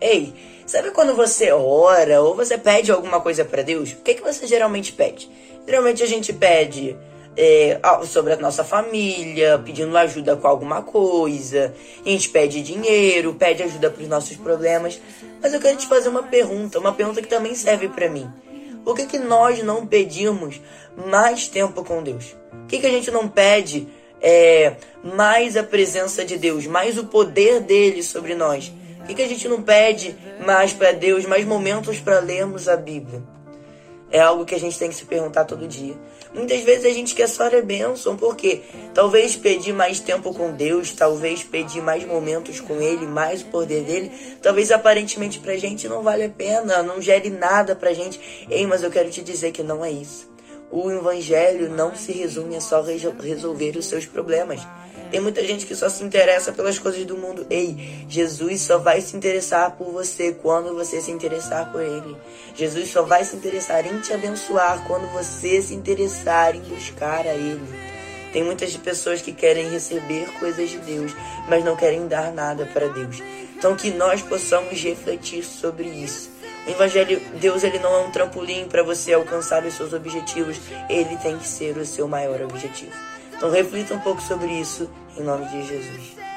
Ei, sabe quando você ora ou você pede alguma coisa para Deus? O que, que você geralmente pede? Geralmente a gente pede é, sobre a nossa família, pedindo ajuda com alguma coisa. A gente pede dinheiro, pede ajuda para os nossos problemas. Mas eu quero te fazer uma pergunta, uma pergunta que também serve para mim. Por que, que nós não pedimos mais tempo com Deus? Por que, que a gente não pede é, mais a presença de Deus, mais o poder dele sobre nós? Que, que a gente não pede mais para Deus, mais momentos para lermos a Bíblia? É algo que a gente tem que se perguntar todo dia. Muitas vezes a gente quer só a bênção, porque talvez pedir mais tempo com Deus, talvez pedir mais momentos com Ele, mais o poder dele, talvez aparentemente pra gente não vale a pena, não gere nada pra gente. Ei, mas eu quero te dizer que não é isso. O Evangelho não se resume a só resolver os seus problemas. Tem muita gente que só se interessa pelas coisas do mundo. Ei, Jesus só vai se interessar por você quando você se interessar por Ele. Jesus só vai se interessar em te abençoar quando você se interessar em buscar a Ele. Tem muitas pessoas que querem receber coisas de Deus, mas não querem dar nada para Deus. Então que nós possamos refletir sobre isso. O evangelho, Deus ele não é um trampolim para você alcançar os seus objetivos, ele tem que ser o seu maior objetivo. Então reflita um pouco sobre isso em nome de Jesus.